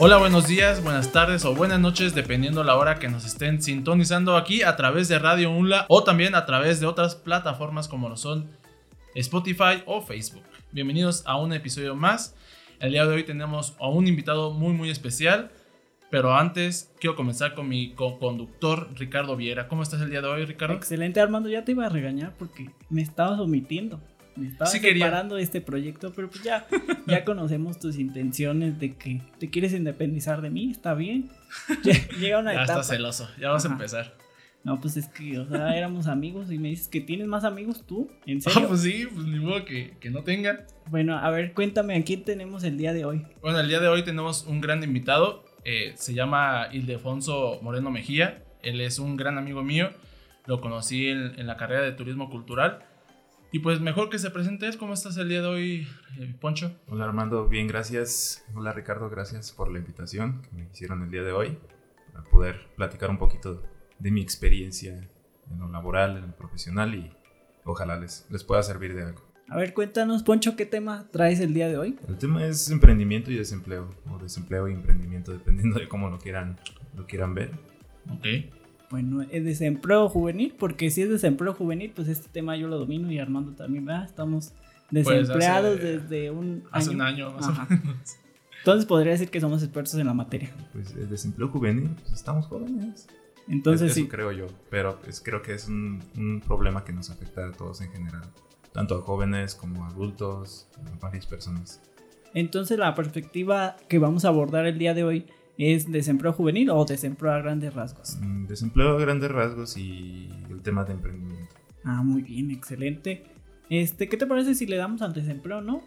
Hola, buenos días, buenas tardes o buenas noches, dependiendo la hora que nos estén sintonizando aquí a través de Radio UNLA o también a través de otras plataformas como lo son Spotify o Facebook. Bienvenidos a un episodio más. El día de hoy tenemos a un invitado muy muy especial, pero antes quiero comenzar con mi co-conductor Ricardo Viera. ¿Cómo estás el día de hoy, Ricardo? Excelente, Armando. Ya te iba a regañar porque me estabas omitiendo. Me estabas Sí separando de este proyecto, pero pues ya, ya conocemos tus intenciones de que te quieres independizar de mí, está bien. Ya- Llega una Ya etapa. estás celoso, ya vas a Ajá. empezar. No, pues es que, o sea, éramos amigos y me dices que tienes más amigos tú, ¿en Ah, serio? pues sí, pues ni modo que, que no tenga. Bueno, a ver, cuéntame, ¿a quién tenemos el día de hoy? Bueno, el día de hoy tenemos un gran invitado. eh, se llama Ildefonso Moreno Mejía. Él es un gran amigo mío. Lo conocí en, en la carrera de turismo cultural. Y pues mejor que se presente él. ¿Cómo estás el día de hoy, eh, Poncho? Hola Armando, bien, gracias. Hola Ricardo, gracias por la invitación que me hicieron el día de hoy para poder platicar un poquito de mi experiencia en lo laboral, en lo profesional y ojalá les, les pueda servir de algo. A ver, cuéntanos, Poncho, ¿qué tema traes el día de hoy? El tema es emprendimiento y desempleo, o desempleo y emprendimiento, dependiendo de cómo lo quieran, lo quieran ver. Ok. Bueno, es desempleo juvenil, porque si es desempleo juvenil, pues este tema yo lo domino y Armando también, ¿verdad? Estamos desempleados Pues hace- desde un Hace año. un año más Ajá. o menos. Entonces podría decir que somos expertos en la materia. Pues el desempleo juvenil, pues estamos jóvenes. Entonces Eso sí. creo yo, pero pues, creo que es un, un problema que nos afecta a todos en general, tanto a jóvenes como a adultos, a varias personas. Entonces la perspectiva que vamos a abordar el día de hoy es desempleo juvenil o desempleo a grandes rasgos. Mm, Desempleo a grandes rasgos y el tema de emprendimiento. Ah, muy bien, excelente. Este, ¿qué te parece si le damos al desempleo, no?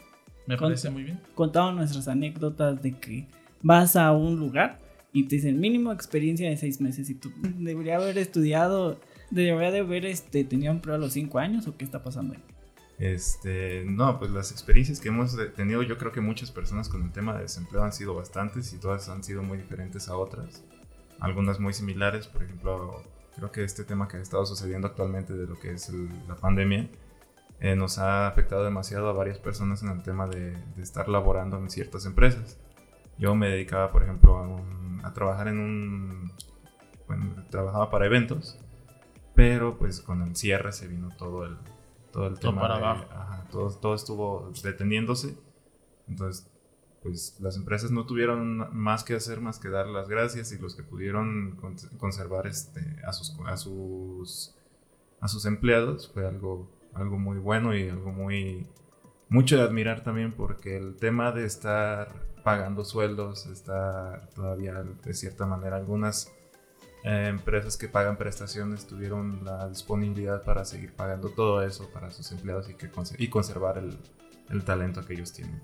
Me parece muy bien. Contamos nuestras anécdotas de que vas a un lugar y te dicen mínimo experiencia de seis meses y tú debería haber estudiado, debería de haber este, tenido empleo a los cinco años o qué está pasando ahí. Este, no, pues las experiencias que hemos tenido, yo creo que muchas personas con el tema de desempleo han sido bastantes y todas han sido muy diferentes a otras. Algunas muy similares, por ejemplo, creo que este tema que ha estado sucediendo actualmente de lo que es la pandemia eh, nos ha afectado demasiado a varias personas en el tema de, estar laborando en ciertas empresas. Yo me dedicaba, por ejemplo, a, a trabajar en un... Bueno, trabajaba para eventos, pero pues con el cierre se vino todo el, todo el Todo tema para de- abajo. ajá, todo, todo estuvo deteniéndose. Entonces, pues las empresas no tuvieron más que hacer más que dar las gracias y los que pudieron con- conservar este, a, sus, a, sus, a sus empleados fue algo, algo muy bueno y algo muy mucho de admirar también porque el tema de estar pagando sueldos, estar todavía de cierta manera algunas eh, empresas que pagan prestaciones tuvieron la disponibilidad para seguir pagando todo eso para sus empleados y, que y conservar el, el talento que ellos tienen.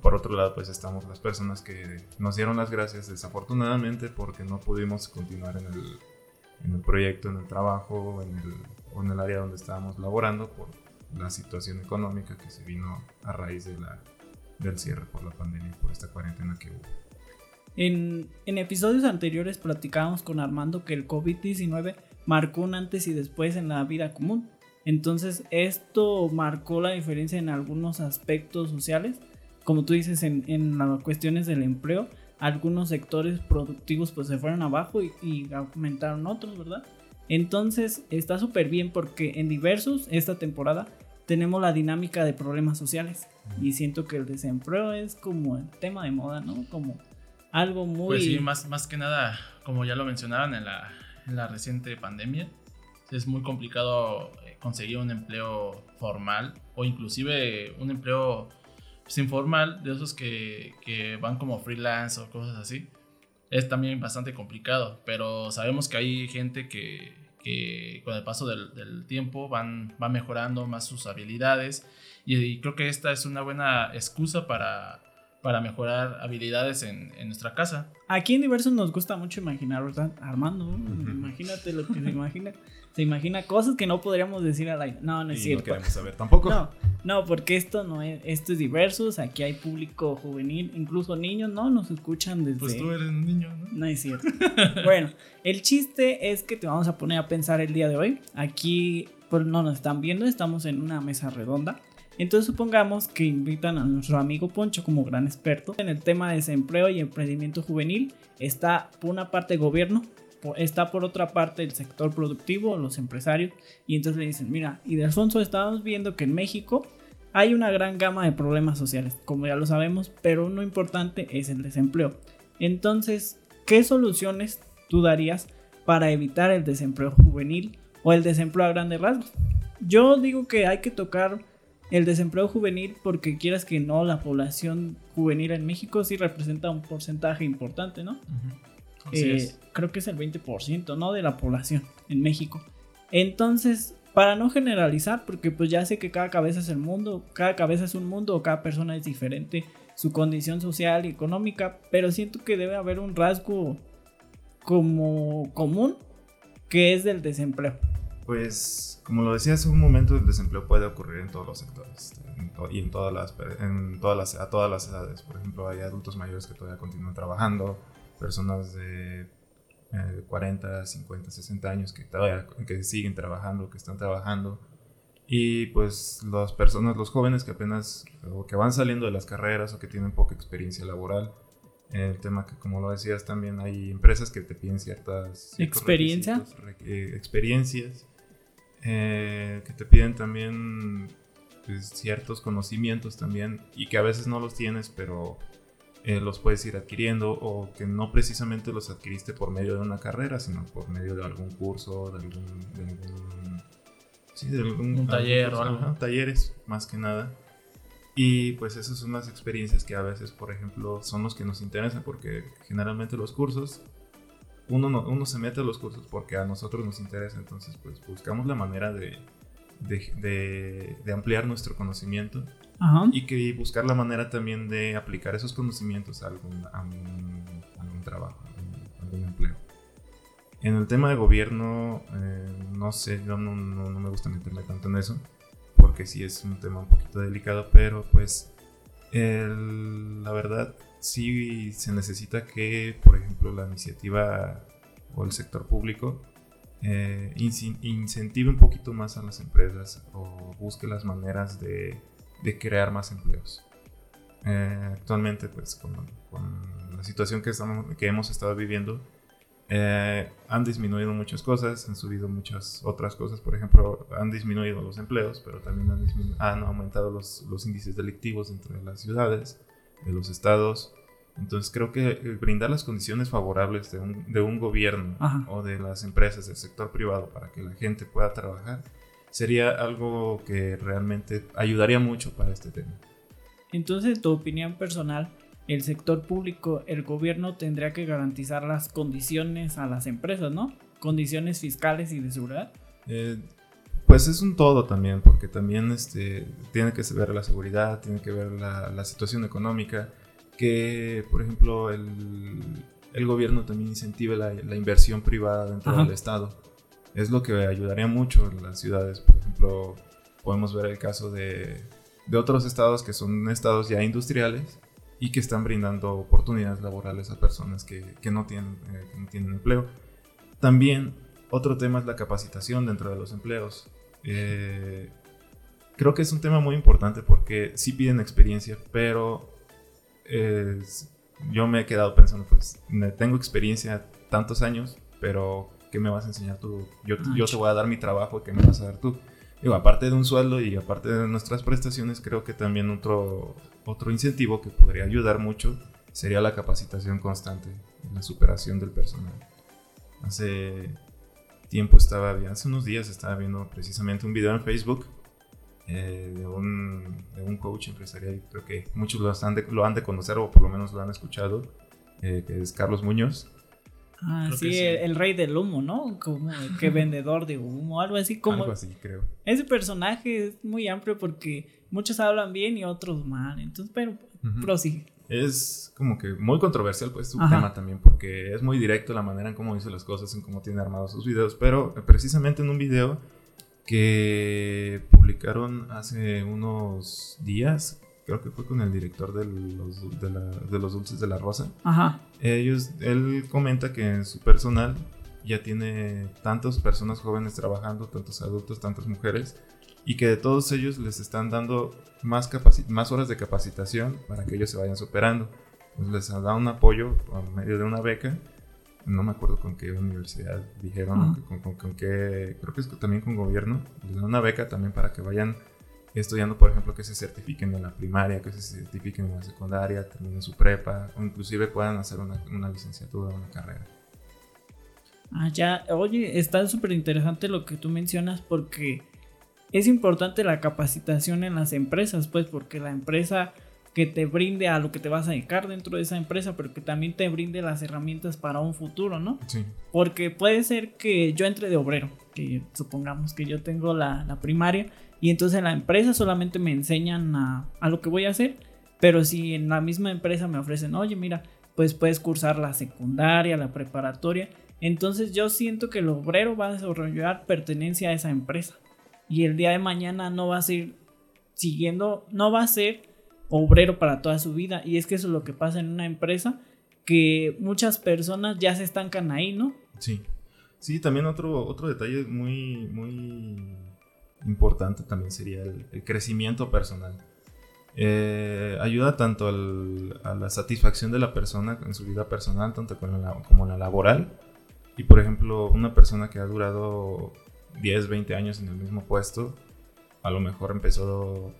Por otro lado, pues estamos las personas que nos dieron las gracias desafortunadamente porque no pudimos continuar en el, en el proyecto, en el trabajo en el, o en el área donde estábamos laborando por la situación económica que se vino a raíz de la, del cierre por la pandemia, por esta cuarentena que hubo. En, en episodios anteriores platicábamos con Armando que el COVID-19 marcó un antes y después en la vida común. Entonces esto marcó la diferencia en algunos aspectos sociales. Como tú dices, en, en las cuestiones del empleo, algunos sectores productivos pues se fueron abajo y, y aumentaron otros, ¿verdad? Entonces está súper bien porque en diversos esta temporada tenemos la dinámica de problemas sociales. Y siento que el desempleo es como el tema de moda, ¿no? Como algo muy... Pues sí, más, más que nada, como ya lo mencionaban en la, en la reciente pandemia, es muy complicado eh, conseguir un empleo formal o inclusive un empleo pues, informal de esos que, que van como freelance o cosas así. Es también bastante complicado, pero sabemos que hay gente que, que con el paso del, del tiempo van, van mejorando más sus habilidades y, y creo que esta es una buena excusa para, para mejorar habilidades en, en nuestra casa. Aquí en Diversos nos gusta mucho imaginar, ¿verdad? Armando, ¿no? imagínate lo que se imagina. Se imagina cosas que no podríamos decir al aire. No, no es y no cierto. queremos saber tampoco. No, no, porque esto no es, esto es diversos, aquí hay público juvenil, incluso niños, ¿no? Nos escuchan desde... Pues tú eres un niño, ¿no? No es cierto. bueno, el chiste es que te vamos a poner a pensar el día de hoy. Aquí, pues no nos están viendo, estamos en una mesa redonda. Entonces supongamos que invitan a nuestro amigo Poncho como gran experto en el tema de desempleo y emprendimiento juvenil. Está por una parte gobierno, está por otra parte el sector productivo, los empresarios, y entonces le dicen, mira, y de Alfonso estamos viendo que en México hay una gran gama de problemas sociales, como ya lo sabemos, pero uno importante es el desempleo. Entonces, ¿qué soluciones tú darías para evitar el desempleo juvenil o el desempleo a grandes rasgos? Yo digo que hay que tocar el desempleo juvenil porque quieras que no, la población juvenil en México sí representa un porcentaje importante, ¿no? Eh, creo que es el 20%, ¿no? De la población en México. Entonces, para no generalizar, porque pues ya sé que cada cabeza es el mundo, cada cabeza es un mundo, cada persona es diferente, su condición social y económica, pero siento que debe haber un rasgo como común que es del desempleo. Pues, como lo decía hace un momento, el desempleo puede ocurrir en todos los sectores y en todas las, en todas las, a todas las edades. Por ejemplo, hay adultos mayores que todavía continúan trabajando, personas de 40, 50, 60 años que todavía que siguen trabajando, que están trabajando. Y pues las personas, los jóvenes que apenas o que van saliendo de las carreras o que tienen poca experiencia laboral. El tema que, como lo decías, también hay empresas que te piden ciertas... ¿Experiencia? Eh, experiencias eh, que te piden también pues, ciertos conocimientos también y que a veces no los tienes, pero eh, los puedes ir adquiriendo o que no precisamente los adquiriste por medio de una carrera, sino por medio de algún curso, de algún... sí, de algún un taller o algo. talleres, más que nada. Y pues esas son las experiencias que a veces, por ejemplo, son los que nos interesan porque generalmente los cursos uno, no, uno se mete a los cursos porque a nosotros nos interesa, entonces pues buscamos la manera de, de, de, ampliar nuestro conocimiento y que buscar la manera también de aplicar esos conocimientos a algún, a algún, trabajo, a algún, empleo. En el tema de gobierno, eh, no sé, yo no, no, no, me gusta meterme tanto en eso, porque sí es un tema un poquito delicado, pero pues el, la verdad sí se necesita que, por ejemplo, la iniciativa o el sector público eh, incentive un poquito más a las empresas o busque las maneras de, crear más empleos. Eh, actualmente, pues con, la situación que, estamos, que hemos estado viviendo, eh, han disminuido muchas cosas, han subido muchas otras cosas, por ejemplo, han disminuido los empleos, pero también han, aumentado los, índices delictivos dentro de las ciudades de los estados. Entonces creo que brindar las condiciones favorables de un, de un gobierno o de las empresas del sector privado para que la gente pueda trabajar sería algo que realmente ayudaría mucho para este tema. Entonces, tu opinión personal, el sector público, el gobierno tendría que garantizar las condiciones a las empresas, ¿no? Condiciones fiscales y de seguridad. Eh, pues es un todo también, porque también este, tiene que ver la seguridad, tiene que ver la, situación económica, que por ejemplo el, el gobierno también incentive la, la inversión privada dentro del Estado. Es lo que ayudaría mucho en las ciudades. Por ejemplo, podemos ver el caso de, de otros estados que son estados ya industriales y que están brindando oportunidades laborales a personas que, que no, tienen, eh, que no tienen empleo. También otro tema es la capacitación dentro de los empleos. Eh, creo que es un tema muy importante porque sí piden experiencia, pero yo me he quedado pensando, pues, tengo experiencia tantos años, pero ¿qué me vas a enseñar tú? Yo, ah, yo te voy a dar mi trabajo, ¿qué me vas a dar tú? Digo, aparte de un sueldo y aparte de nuestras prestaciones, creo que también otro, otro incentivo que podría ayudar mucho sería la capacitación constante, la superación del personal. Hace tiempo estaba, hace unos días estaba viendo precisamente un video en Facebook eh, de, un, de, un, coach empresarial, creo que muchos lo han de, lo han de conocer o por lo menos lo han escuchado, eh, que es Carlos Muñoz. Ah, sí, El, rey del humo, ¿no? Como que vendedor de humo, algo así como... Algo así, creo. Ese personaje es muy amplio porque muchos hablan bien y otros mal, entonces, pero prosigue es como que muy controversial pues su tema también porque es muy directo la manera en cómo dice las cosas, en cómo tiene armados sus videos, pero precisamente en un video que publicaron hace unos días, creo que fue con el director de los, de, los dulces de la rosa, ellos, él comenta que en su personal ya tiene tantas personas jóvenes trabajando, tantos adultos, tantas mujeres, y que de todos ellos les están dando más, más horas de capacitación para que ellos se vayan superando. les han dado un apoyo por medio de una beca. No me acuerdo con qué universidad dijeron, con, con, qué, creo que es también con gobierno. Les dan una beca también para que vayan estudiando, por ejemplo, que se certifiquen en la primaria, que se certifiquen en la secundaria, terminen su prepa, o inclusive puedan hacer una, una licenciatura, una carrera. Ah, ya, oye, está súper interesante lo que tú mencionas porque es importante la capacitación en las empresas, pues porque la empresa que te brinde a lo que te vas a dedicar dentro de esa empresa, pero que también te brinde las herramientas para un futuro, ¿no? Sí. Porque puede ser que yo entre de obrero, que supongamos que yo tengo la, la primaria y entonces en la empresa solamente me enseñan a, a lo que voy a hacer, pero si en la misma empresa me ofrecen, oye, mira, pues puedes cursar la secundaria, la preparatoria, entonces yo siento que el obrero va a desarrollar pertenencia a esa empresa y el día de mañana no va a ser siguiendo, no va a ser obrero para toda su vida. Y es que eso es lo que pasa en una empresa, que muchas personas ya se estancan ahí, ¿no? Sí. Sí, también otro, otro detalle muy, muy importante también sería el, crecimiento personal. Eh, ayuda tanto a la satisfacción de la persona en su vida personal, tanto como la, como la laboral. Y por ejemplo, una persona que ha durado 10, 20 años en el mismo puesto, a lo mejor empezó,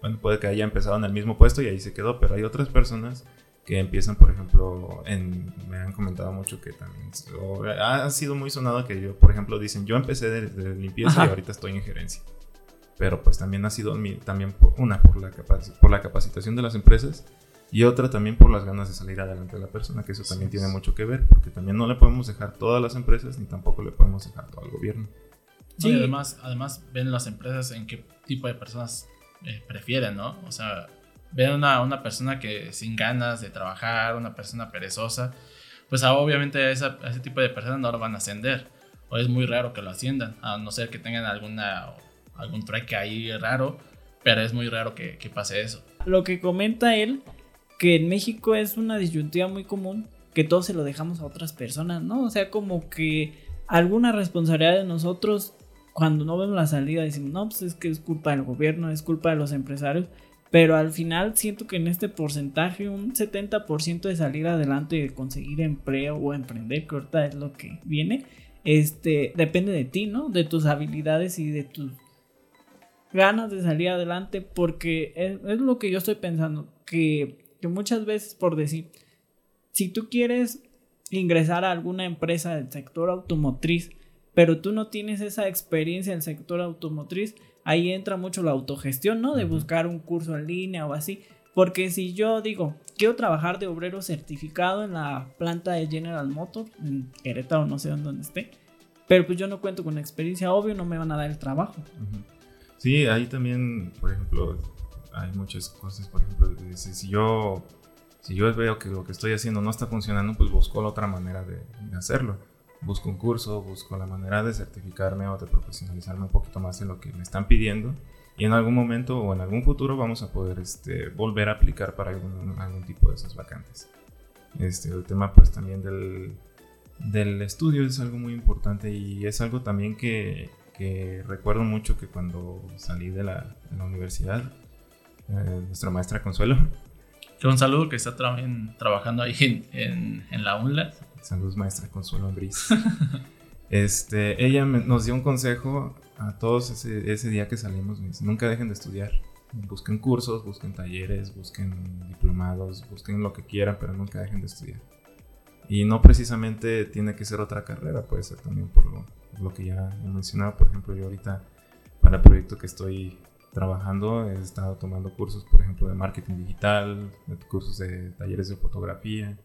bueno, puede que haya empezado en el mismo puesto y ahí se quedó, pero hay otras personas que empiezan, por ejemplo, en, me han comentado mucho que también ha sido muy sonado que yo, por ejemplo, dicen, yo empecé de, limpieza y ahorita estoy en gerencia. Pero pues también ha sido también una por la, por la capacitación de las empresas y otra también por las ganas de salir adelante de la persona, que eso también tiene mucho que ver, porque también no le podemos dejar todas las empresas ni tampoco le podemos dejar todo al gobierno. Sí, además, además ven las empresas en qué tipo de personas eh, prefieren, ¿no? O sea, ven una, una persona que sin ganas de trabajar, una persona perezosa, pues ah, obviamente a, ese tipo de personas no lo van a ascender. O es muy raro que lo asciendan, a no ser que tengan alguna, algún trueque ahí raro, pero es muy raro que, que pase eso. Lo que comenta él que en México es una disyuntiva muy común que todo se lo dejamos a otras personas, ¿no? O sea, como que alguna responsabilidad de nosotros cuando no vemos la salida decimos, no, pues es que es culpa del gobierno, es culpa de los empresarios, pero al final siento que en este porcentaje un 70% de salir adelante y de conseguir empleo o emprender, que ahorita es lo que viene, este, depende de ti, ¿no? De tus habilidades y de tus ganas de salir adelante, porque es lo que yo estoy pensando, que que muchas veces por decir, si tú quieres ingresar a alguna empresa del sector automotriz, pero tú no tienes esa experiencia en el sector automotriz, ahí entra mucho la autogestión, ¿no? De buscar un curso en línea o así. Porque si yo digo, quiero trabajar de obrero certificado en la planta de General Motors, en Querétaro, no sé dónde esté, pero pues yo no cuento con experiencia, obvio, no me van a dar el trabajo. Sí, ahí también, por ejemplo, hay muchas cosas, por ejemplo, si, yo, si yo veo que lo que estoy haciendo no está funcionando, pues busco la otra manera de, hacerlo. Busco un curso, busco la manera de certificarme o de profesionalizarme un poquito más en lo que me están pidiendo. Y en algún momento o en algún futuro vamos a poder este, volver a aplicar para algún, algún tipo de esas vacantes. Este, el tema pues también del, del estudio es algo muy importante y es algo también que, que recuerdo mucho que cuando salí de la, de la universidad eh, nuestra maestra Consuelo. un saludo que está trabajando ahí en, en, la UNLA. Saludos, maestra Consuelo Gris. este, ella nos dio un consejo a todos ese, ese día que salimos. nunca dejen de estudiar. Busquen cursos, busquen talleres, busquen diplomados, busquen lo que quieran, pero nunca dejen de estudiar. Y no precisamente tiene que ser otra carrera, puede ser también por lo, por lo que ya he mencionado. Por ejemplo, yo ahorita para el proyecto que estoy trabajando, he estado tomando cursos, por ejemplo, de marketing digital, cursos de talleres de fotografía.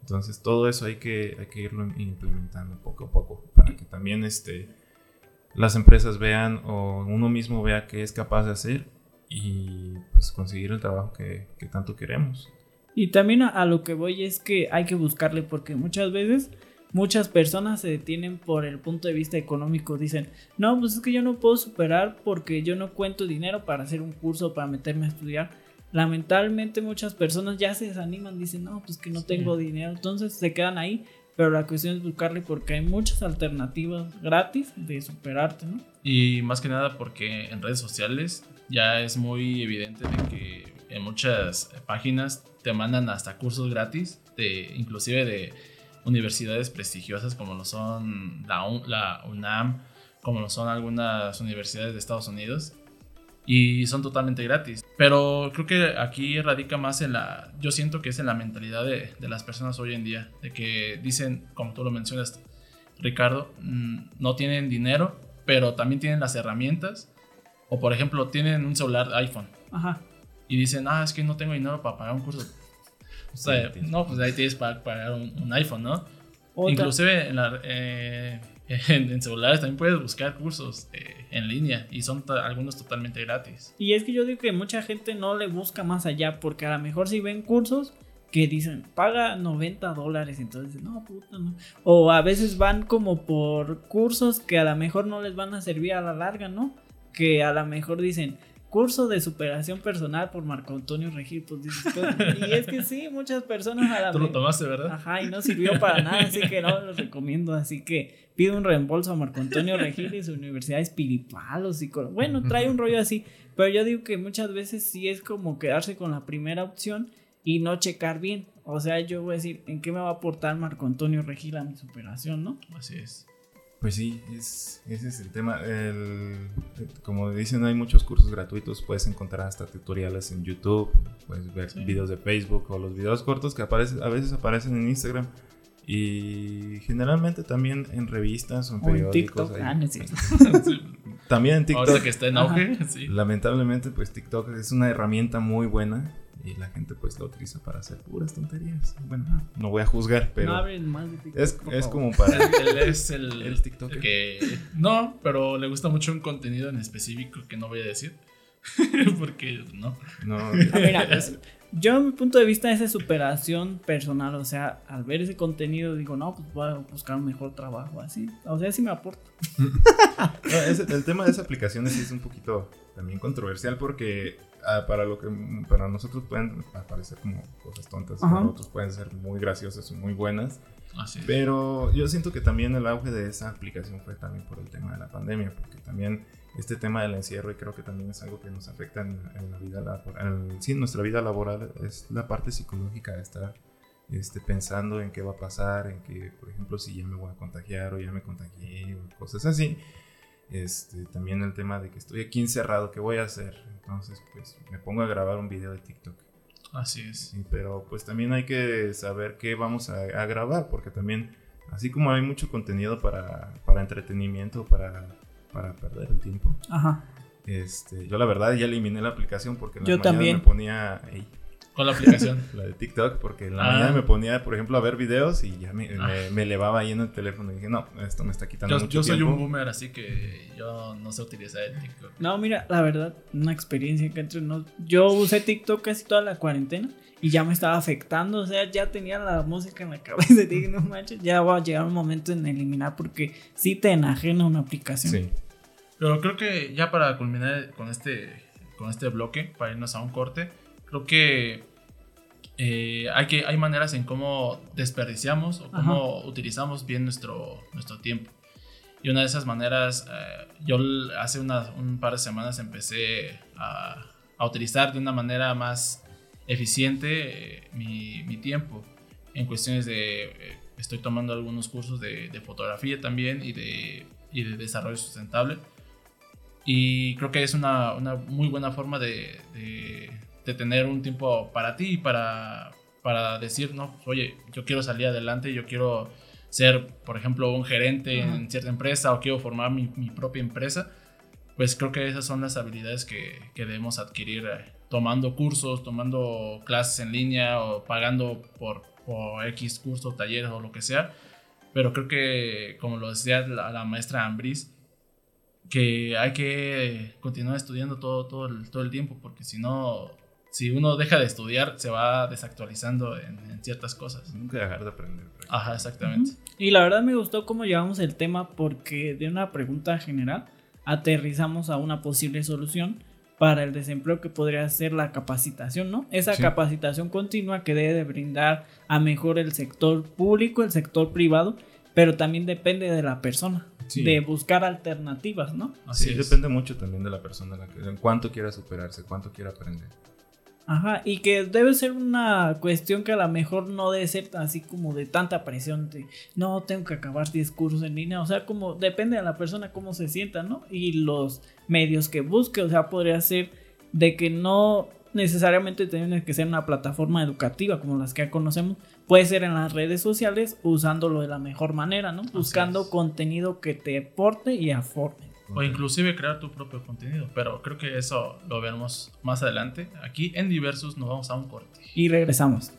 Entonces, todo eso hay que, hay que irlo implementando poco a poco para que también este, las empresas vean o uno mismo vea qué es capaz de hacer y pues conseguir el trabajo que, que tanto queremos. Y también a, a, lo que voy es que hay que buscarle porque muchas veces muchas personas se detienen por el punto de vista económico. Dicen, no, pues es que yo no puedo superar porque yo no cuento dinero para hacer un curso, para meterme a estudiar. Lamentablemente muchas personas ya se desaniman, dicen, no, pues que no tengo dinero. Entonces se quedan ahí. pero la cuestión es buscarle porque hay muchas alternativas gratis de superarte, ¿no? Y más que nada porque en redes sociales ya es muy evidente de que en muchas páginas te mandan hasta cursos gratis, de, inclusive de universidades prestigiosas como lo son la, la UNAM, como lo son algunas universidades de Estados Unidos, y son totalmente gratis. Pero creo que aquí radica más en la, yo siento que es en la mentalidad de, de las personas hoy en día, de que dicen, como tú lo mencionas, Ricardo, mm, no tienen dinero, pero también tienen las herramientas, o por ejemplo, tienen un celular iPhone. Ajá. Y dicen, ah, es que no tengo dinero para pagar un curso. O sea, no, pues ahí tienes para pagar un, un iPhone, ¿no? Inclusive en, la, eh, en, celulares también puedes buscar cursos eh, en línea y son algunos totalmente gratis. Y es que yo digo que mucha gente no le busca más allá porque a lo mejor si ven cursos que dicen paga 90 dólares entonces no puta no o a veces van como por cursos que a lo mejor no les van a servir a la larga no que a lo mejor dicen curso de superación personal por Marco Antonio Regil. Pues dices, pues, y es que sí, muchas personas a la Tú lo tomaste, ¿verdad? Ajá, y no sirvió para nada, así que no lo recomiendo. Así que pido un reembolso a Marco Antonio Regil y su universidad espiritual o psicólogo. Bueno, trae un rollo así, pero yo digo que muchas veces sí es como quedarse con la primera opción y no checar bien. O sea, yo voy a decir, ¿en qué me va a aportar Marco Antonio Regil a mi superación, no? Así es. Pues sí, es, ese es el tema. El, como dicen, hay muchos cursos gratuitos. Puedes encontrar hasta tutoriales en YouTube, puedes ver videos de Facebook o los videos cortos que aparecen, a veces aparecen en Instagram. Y generalmente también en revistas o en periódicos. Ah, también en TikTok. Ahora que está en auge, sí. Lamentablemente, pues TikTok es una herramienta muy buena y la gente pues lo utiliza para hacer puras tonterías. Bueno, no voy a juzgar, pero no más de TikTok, es, es como para él, es el, el TikTok que no, pero le gusta mucho un contenido en específico que no voy a decir. Porque no. No. Mira, yo mi punto de vista es de superación personal, o sea, al ver ese contenido digo, no, pues voy a buscar un mejor trabajo, así, o sea, sí me aporta. el tema de esa aplicación sí es un poquito también controversial porque para lo que para nosotros pueden parecer como cosas tontas, para otros pueden ser muy graciosas y muy buenas. pero yo siento que también el auge de esa aplicación fue también por el tema de la pandemia, porque también este tema del encierro y creo que también es algo que nos afecta en, la vida laboral, sí, en nuestra vida laboral es la parte psicológica de estar este, pensando en qué va a pasar, en que, por ejemplo, si ya me voy a contagiar o ya me contagié o cosas así. Este, también el tema de que estoy aquí encerrado, ¿qué voy a hacer? Entonces, pues me pongo a grabar un video de TikTok. Así es. pero pues también hay que saber qué vamos a, grabar, porque también, así como hay mucho contenido para, para entretenimiento, para, para perder el tiempo. Ajá. Este, yo la verdad ya eliminé la aplicación porque en yo también. me ponía... ¿Con la aplicación? la de TikTok, porque en la mañana ah. me ponía, por ejemplo, a ver videos y ya me, me, elevaba ahí en el teléfono y dije, no, esto me está quitando yo, mucho Yo soy un boomer, así que yo no sé utilizar el TikTok. No, mira, la verdad, una experiencia que entre no, Yo usé TikTok casi toda la cuarentena y ya me estaba afectando, o sea, ya tenía la música en la cabeza y dije, no manches, ya va a llegar un momento en eliminar porque sí te enajena una aplicación. Sí. Pero creo que ya para culminar con este, con este bloque, para irnos a un corte, creo que eh, hay, que, hay maneras en cómo desperdiciamos o cómo utilizamos bien nuestro, nuestro tiempo. Y una de esas maneras, eh, yo hace un par de semanas empecé a, a, utilizar de una manera más eficiente eh, mi, mi, tiempo en cuestiones de, estoy tomando algunos cursos de, de fotografía también y de, y de, desarrollo sustentable. Y creo que es una, una muy buena forma de, de tener un tiempo para ti, para, para decir, no, pues, oye, yo quiero salir adelante, yo quiero ser, por ejemplo, un gerente en cierta empresa o quiero formar mi, propia empresa, pues creo que esas son las habilidades que, que debemos adquirir eh, tomando cursos, tomando clases en línea o pagando por, por X cursos, talleres o lo que sea. Pero creo que, como lo decía la, la maestra Ambris, que hay que continuar estudiando todo, todo, el, todo el tiempo, porque si no, si uno deja de estudiar, se va desactualizando en, ciertas cosas. Nunca dejar de aprender. Ajá, exactamente. Y la verdad me gustó cómo llevamos el tema porque de una pregunta general aterrizamos a una posible solución para el desempleo que podría ser la capacitación, ¿no? Esa Sí. capacitación continua que debe de brindar a mejor el sector público, el sector privado, pero también depende de la persona, Sí. de buscar alternativas, ¿no? Así sí, es. depende mucho también de la persona, en cuánto quiera superarse, cuánto quiera aprender. Ajá, y que debe ser una cuestión que a lo mejor no debe ser así como de tanta presión de no tengo que acabar 10 cursos en línea, o sea, como depende de la persona cómo se sienta, ¿no? Y los medios que busque, o sea, podría ser de que no necesariamente tiene que ser una plataforma educativa como las que ya conocemos, puede ser en las redes sociales usándolo de la mejor manera, ¿no? Buscando contenido que te aporte y aforme. O inclusive crear tu propio contenido. Pero creo que eso lo veremos más adelante. Aquí en Diversus nos vamos a un corte. Y regresamos.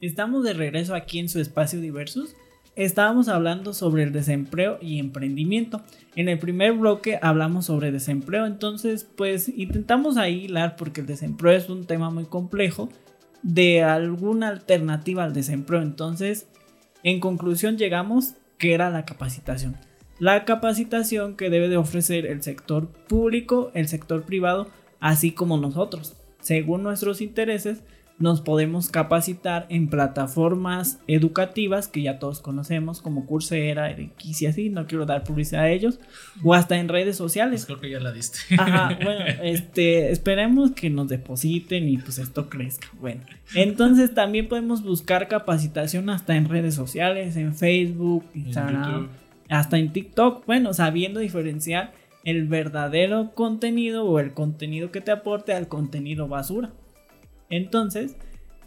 Estamos de regreso aquí en su espacio Diversus. Estábamos hablando sobre el desempleo y emprendimiento. En el primer bloque hablamos sobre desempleo, entonces pues intentamos ahí porque el desempleo es un tema muy complejo de alguna alternativa al desempleo. Entonces, en conclusión llegamos que era la capacitación. La capacitación que debe de ofrecer el sector público, el sector privado, así como nosotros. Según nuestros intereses, nos podemos capacitar en plataformas educativas que ya todos conocemos, como Coursera, X y así, no quiero dar publicidad a ellos, o hasta en redes Pues sociales. creo que ya la diste. Ajá, bueno, este, esperemos que nos depositen y pues esto crezca. Bueno, entonces también podemos buscar capacitación hasta en redes sociales, en Facebook, Instagram, hasta en TikTok, bueno, sabiendo diferenciar el verdadero contenido o el contenido que te aporte al contenido basura. Entonces,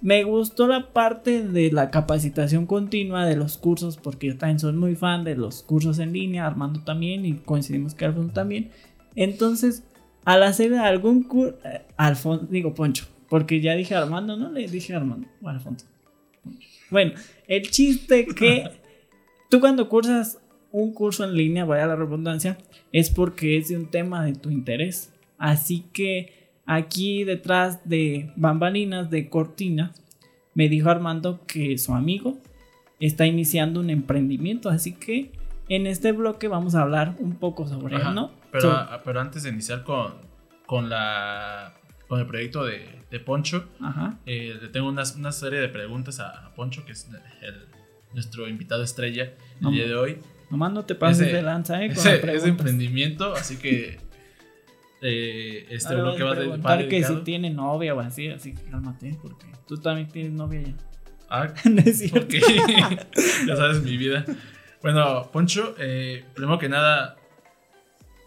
me gustó la parte de la capacitación continua de los cursos, porque yo también soy muy fan de los cursos en línea, Armando también, y coincidimos que Alfonso también. Entonces, al hacer algún curso, Alfonso, digo Poncho, porque ya dije Armando, no le dije Armando, o Alfonso. Bueno, el chiste que tú cuando cursas un curso en línea, vaya la redundancia, es porque es de un tema de tu interés. Así que aquí detrás de bambalinas de cortina, me dijo Armando que su amigo está iniciando un emprendimiento. Así que en este bloque vamos a hablar un poco sobre Ajá, él, ¿no? Pero, So- ah, pero antes de iniciar con, con, la, con el proyecto de, de Poncho, Ajá. eh, le tengo unas- una serie de preguntas a, a Poncho, que es el- nuestro invitado estrella el No, día de hoy. Nomás no te pases Ese- de lanza, ¿eh? Con Ese, emprendimiento, así que eh, este Ahora bloque vas a va, de, preguntar va que si tiene novia o así, así que cálmate, porque tú también tienes novia ya. Ah, no es cierto. Ya sabes mi vida. Bueno, Poncho, eh, primero que nada,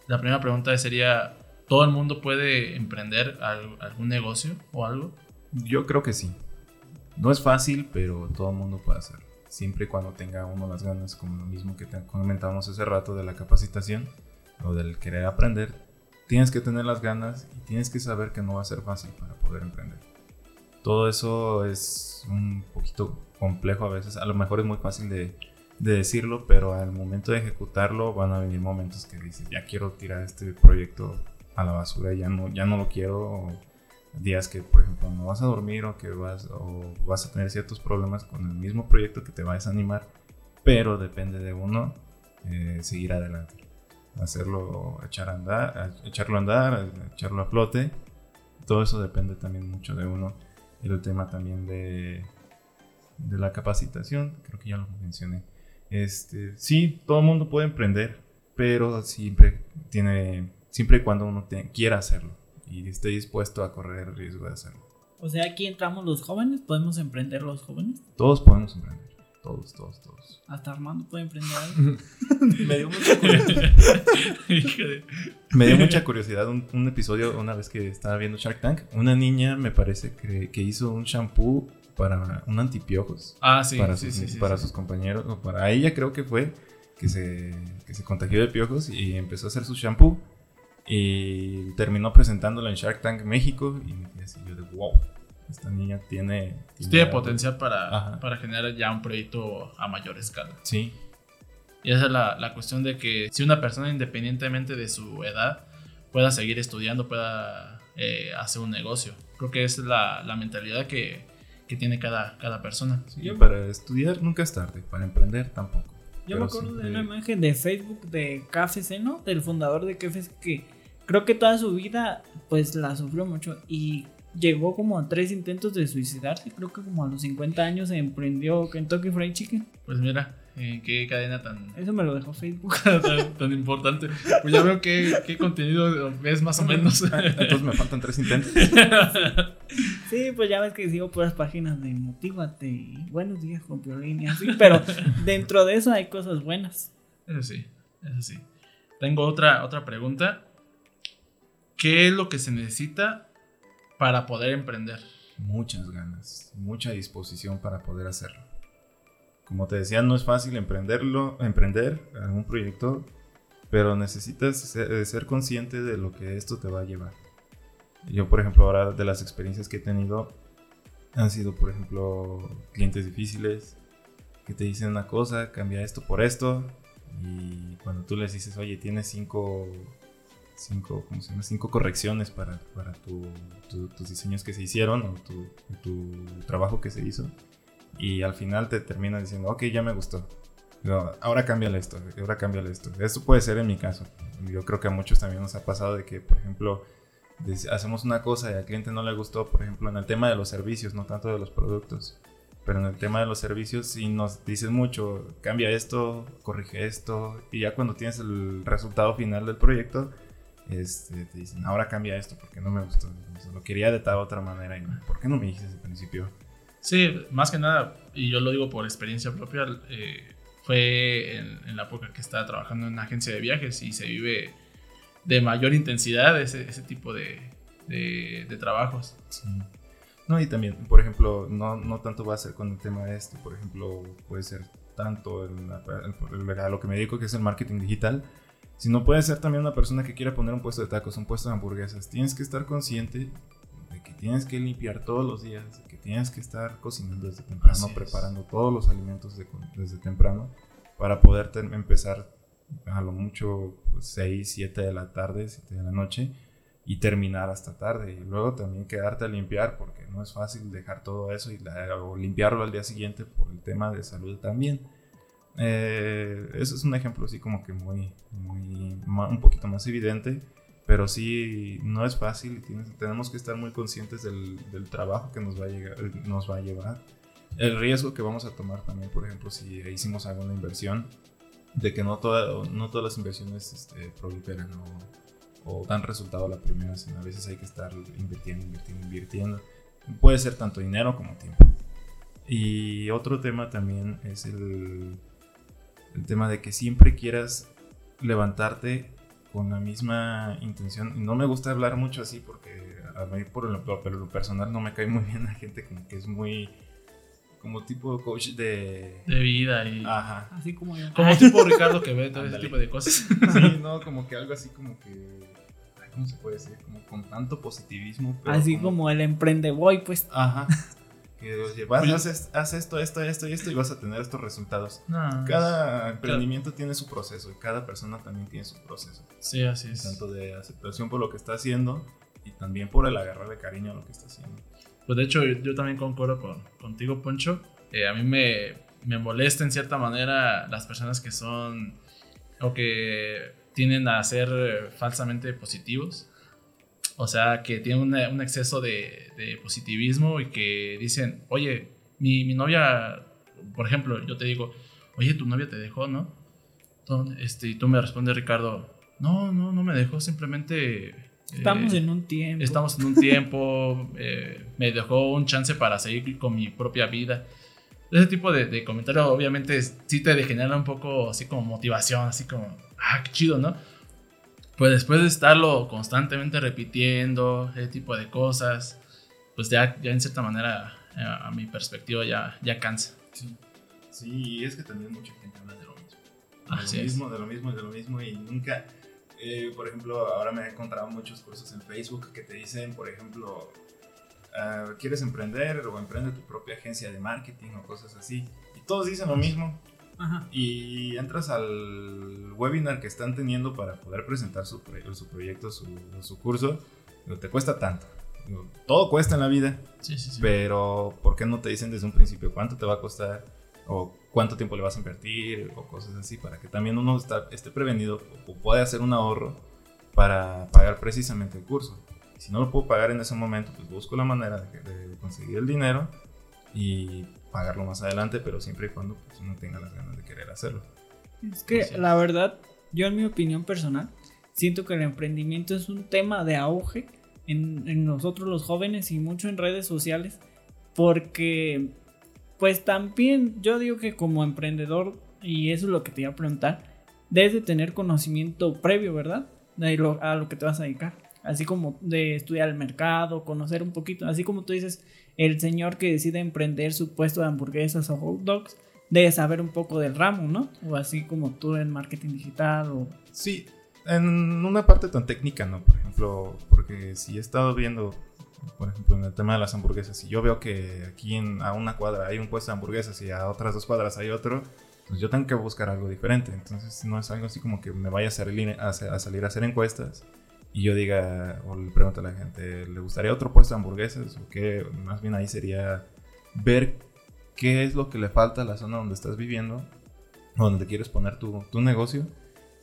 la primera pregunta sería, ¿todo el mundo puede emprender al- algún negocio o algo? Yo creo que sí. No es fácil, pero todo el mundo puede hacerlo. Siempre y cuando tenga uno las ganas, como lo mismo que te comentábamos hace rato de la capacitación o del querer aprender, tienes que tener las ganas y tienes que saber que no va a ser fácil para poder emprender. Todo eso es un poquito complejo a veces. A lo mejor es muy fácil de, de decirlo, pero al momento de ejecutarlo van a venir momentos que dices, ya quiero tirar este proyecto a la basura, ya no, ya no lo quiero. o días que, por ejemplo, no vas a dormir o que vas, o vas a tener ciertos problemas con el mismo proyecto que te va a desanimar, pero depende de uno eh, seguir adelante. Hacerlo, echar a andar, a- echarlo a andar, a- echarlo a flote. Todo eso depende también mucho de uno. El tema también de, de la capacitación, creo que ya lo mencioné. Este, sí, todo el mundo puede emprender, pero siempre tiene, siempre y cuando uno te- quiera hacerlo y esté dispuesto a correr el riesgo de hacerlo. O sea, aquí entramos los jóvenes, podemos emprender los jóvenes. Todos podemos emprender, todos, todos, todos. Hasta Armando puede emprender algo. Me dio mucha curiosidad, me dio mucha curiosidad un, un episodio una vez que estaba viendo Shark Tank. Una niña me parece que, que hizo un shampoo para un antipiojos. ah, sí, para, sí, sus, sí, sí, para sí. sus compañeros, o para ella creo que fue, que se, que se contagió de piojos y empezó a hacer su shampoo y terminó presentándolo en Shark Tank México y así yo de wow, esta niña tiene... Tiene algo". potencial para, para generar ya un proyecto a mayor escala. Sí, Y esa es la, la cuestión de que si una persona independientemente de su edad pueda seguir estudiando, pueda eh, hacer un negocio. Creo que esa es la, la mentalidad que, que tiene cada, cada persona. Sí, para estudiar nunca es tarde, para emprender tampoco. Yo me acuerdo de una imagen de Facebook de KFC, ¿no? Del fundador de KFC que creo que toda su vida pues la sufrió mucho y llegó como a tres intentos de suicidarse. Creo que como a los 50 años se emprendió Kentucky Fried Chicken. Pues mira, eh, qué cadena tan. Eso me lo dejó Facebook. tan, importante. Pues ya veo qué, qué contenido es más o menos. Entonces me faltan tres intentos. sí, pues ya ves que sigo las páginas de Motívate y Buenos días con Piolín y así. Pero dentro de eso hay cosas buenas. Eso sí, eso sí. Tengo otra, otra pregunta. ¿Qué es lo que se necesita para poder emprender? Muchas ganas, mucha disposición para poder hacerlo. Como te decía, no es fácil emprenderlo, emprender un proyecto, pero necesitas ser, consciente de lo que esto te va a llevar. Yo, por ejemplo, ahora de las experiencias que he tenido, han sido, por ejemplo, clientes difíciles que te dicen una cosa, cambia esto por esto, y cuando tú les dices, oye, tienes cinco cinco, ¿cómo se llama? cinco correcciones para, para tu, tus diseños que se hicieron o tu, tu, trabajo que se hizo. Y al final te termina diciendo, ok, ya me gustó. ahora cámbiale esto, ahora cámbiale esto. Esto puede ser en mi caso. Yo creo que a muchos también nos ha pasado de que, por ejemplo, hacemos una cosa y al cliente no le gustó, por ejemplo, en el tema de los servicios, no tanto de los productos. Pero en el tema de los servicios, si nos dices mucho, cambia esto, corrige esto, y ya cuando tienes el resultado final del proyecto, este, te dicen, ahora cambia esto porque no me gustó. lo quería de tal otra manera y ¿por qué no me dijiste desde el principio? Sí, más que nada, y yo lo digo por experiencia propia, eh, fue en, la época que estaba trabajando en una agencia de viajes y se vive de mayor intensidad ese, ese tipo de, de, trabajos. Sí. No, y también, por ejemplo, no, no tanto va a ser con el tema de esto, por ejemplo, puede ser tanto en a lo que me dedico, que es el marketing digital, si no puede ser también una persona que quiera poner un puesto de tacos, un puesto de hamburguesas. Tienes que estar consciente de que tienes que limpiar todos los días, que tienes que estar cocinando desde temprano, preparando todos los alimentos desde temprano para poder empezar a lo mucho 6, 7 de la tarde, 7 de la noche y terminar hasta tarde. Y luego también quedarte a limpiar porque no es fácil dejar todo eso y o limpiarlo al día siguiente por el tema de salud también. Eh, eso es un ejemplo así como que muy, muy, un poquito más evidente, pero sí no es fácil y tenemos que estar muy conscientes del, del, trabajo que nos va, a llegar, nos va a llevar. El riesgo que vamos a tomar también, por ejemplo, si hicimos alguna inversión, de que no, toda, no todas las inversiones este, proliferan o, o, dan resultado la primera, sino a veces hay que estar invirtiendo, invirtiendo, invirtiendo. Puede ser tanto dinero como tiempo. Y otro tema también es el, el tema de que siempre quieras levantarte con la misma intención. Y no me gusta hablar mucho así porque a mí por lo, personal no me cae muy bien la gente como que es muy como tipo coach de... De vida y... Ajá. Así como yo. Como tipo Ricardo que ve todo ese tipo de cosas. Sí, no, como que algo así como que... ¿Cómo se puede decir? Como con tanto positivismo. así como, el emprende voy, pues. Ajá. Que oye, vas, haz, esto, esto, esto y esto y vas a tener estos resultados. cada emprendimiento tiene su proceso y cada persona también tiene su proceso. Sí, así es. Tanto de aceptación por lo que está haciendo y también por el agarrarle cariño a lo que está haciendo. Pues de hecho, yo, también concuerdo con, contigo, Poncho. Eh, a mí me, me molesta en cierta manera las personas que son o que tienden a ser falsamente positivos o sea, que tienen un exceso de, positivismo y que dicen, oye, mi, mi, novia, por ejemplo, yo te digo, oye, tu novia te dejó, ¿no? este, y tú me respondes, Ricardo, no, no, no me dejó, simplemente... Estamos eh, en un tiempo. Estamos en un tiempo, eh, me dejó un chance para seguir con mi propia vida. Ese tipo de, de comentarios obviamente sí te genera un poco así como motivación, así como, ah, qué chido, ¿no? Pues después de estarlo constantemente repitiendo, ese tipo de cosas, pues ya, ya en cierta manera, eh, a, mi perspectiva, ya, ya cansa. Sí. sí, es que también mucha gente habla de lo mismo. De lo mismo, de lo mismo, de lo mismo, y nunca, eh, por ejemplo, ahora me he encontrado muchos cursos en Facebook que te dicen, por ejemplo, ah, ¿quieres emprender o emprende tu propia agencia de marketing o cosas así? Y todos dicen lo mismo, y entras al webinar que están teniendo para poder presentar su, su proyecto, su, su, curso, pero te cuesta tanto. todo cuesta en la vida, Sí, sí, sí. pero ¿por qué no te dicen desde un principio cuánto te va a costar? O cuánto tiempo le vas a invertir, o cosas así, para que también uno está- esté prevenido o pueda hacer un ahorro para pagar precisamente el curso. Si no lo puedo pagar en ese momento, pues busco la manera de, de conseguir el dinero y pagarlo más adelante, pero siempre y cuando pues, uno tenga las ganas de querer hacerlo. Es que la verdad, yo en mi opinión personal, siento que el emprendimiento es un tema de auge en, en nosotros los jóvenes y mucho en redes sociales, porque pues también yo digo que como emprendedor, y eso es lo que te iba a preguntar, debes de tener conocimiento previo, ¿verdad? De lo- a lo que te vas a dedicar. Así como de estudiar el mercado, conocer un poquito, así como tú dices, el señor que decide emprender su puesto de hamburguesas o hot dogs, debe saber un poco del ramo, ¿no? O así como tú en marketing digital o... Sí, en una parte tan técnica, ¿no? Por ejemplo, porque si he estado viendo, por ejemplo, en el tema de las hamburguesas, si yo veo que aquí en, a una cuadra hay un puesto de hamburguesas y a otras dos cuadras hay otro, pues yo tengo que buscar algo diferente. Entonces no es algo así como que me vaya a salir a, salir a hacer encuestas y yo diga, o le pregunto a la gente, ¿le gustaría otro puesto de hamburguesas? O qué, más bien ahí sería ver qué es lo que le falta a la zona donde estás viviendo, donde quieres poner tu, tu negocio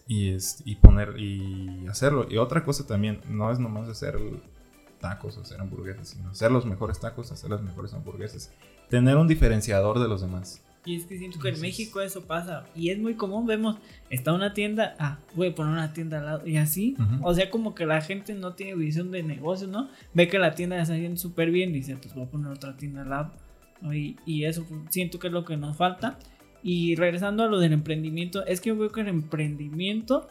y, es, y poner y hacerlo. Y otra cosa también, no es nomás hacer tacos o hacer hamburguesas, sino hacer los mejores tacos, hacer las mejores hamburguesas. Tener un diferenciador de los demás. Y es que siento que en. México eso pasa. Y es muy común, vemos, está una tienda, ah, voy a poner una tienda al lado. Y así, Ujú. o sea, como que la gente no tiene visión de negocio, ¿no? Ve que la tienda está yendo súper bien y dice, pues voy a poner otra tienda al lado. Y, y eso siento que es lo que nos falta. Y regresando a lo del emprendimiento, es que yo veo que el emprendimiento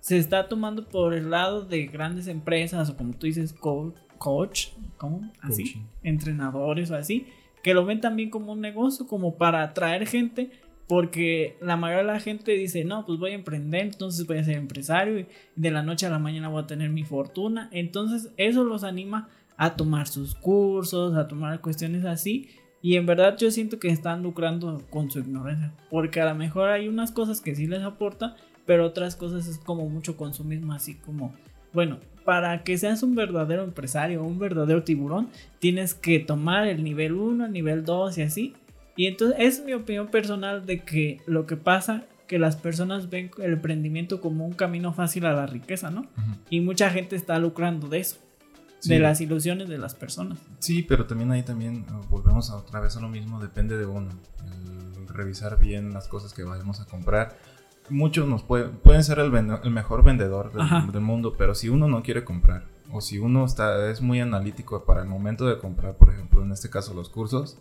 se está tomando por el lado de grandes empresas o como tú dices, co- coach, ¿cómo? Así, Coaching. entrenadores o así, que lo ven también como un negocio, como para atraer gente, porque la mayoría de la gente dice, no, pues voy a emprender, entonces voy a ser empresario y de la noche a la mañana voy a tener mi fortuna, entonces eso los anima a tomar sus cursos, a tomar cuestiones así. Y en verdad yo siento que están lucrando con su ignorancia. Porque a lo mejor hay unas cosas que sí les aporta, pero otras cosas es como mucho consumismo, así como, bueno, para que seas un verdadero empresario, un verdadero tiburón, tienes que tomar el nivel 1, el nivel 2 y así. Y entonces es mi opinión personal de que lo que pasa, que las personas ven el emprendimiento como un camino fácil a la riqueza, ¿no? Y mucha gente está lucrando de eso, Sí. de las ilusiones de las personas. Sí, pero también ahí también eh, volvemos a otra vez a lo mismo, depende de uno. El revisar bien las cosas que vayamos a comprar. Muchos nos pueden, pueden ser el, vende- el mejor vendedor del, del mundo, pero si uno no quiere comprar, o si uno está, es muy analítico para el momento de comprar, por ejemplo, en este caso los cursos,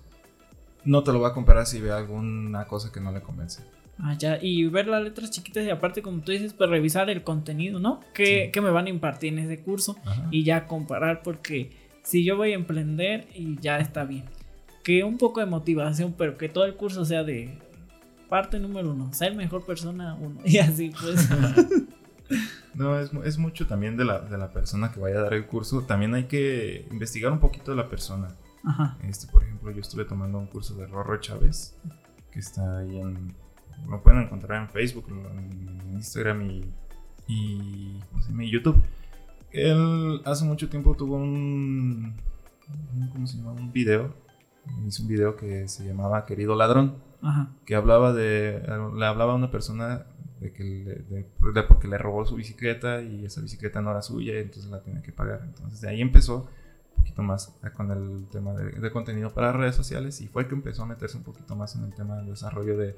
no te lo va a comprar si ve alguna cosa que no le convence. Ah, ya, y ver las letras chiquitas y aparte, como tú dices, pues revisar el contenido, ¿no? ¿Qué, Sí. qué me van a impartir en ese curso? Ajá. Y ya comparar, porque si yo voy a emprender y ya está bien. Que un poco de motivación, pero que todo el curso sea de parte número uno, ser mejor persona uno. Y así, pues. No, es, es mucho también de la, de la persona que vaya a dar el curso. También hay que investigar un poquito de la persona. Ajá. Este, por ejemplo, yo estuve tomando un curso de Rorro Chávez, que está ahí en... Lo pueden encontrar en Facebook, en Instagram y, y ¿cómo se llama? Y YouTube. Él hace mucho tiempo tuvo un... un- ¿Cómo se llama? Un video. Hizo un video que se llamaba Querido Ladrón Que hablaba de le hablaba a una persona de que de, porque le robó su bicicleta y esa bicicleta no era suya y entonces la tenía que pagar. Entonces de ahí empezó un poquito más con el tema de, contenido para redes sociales y fue que empezó a meterse un poquito más en el tema del desarrollo de,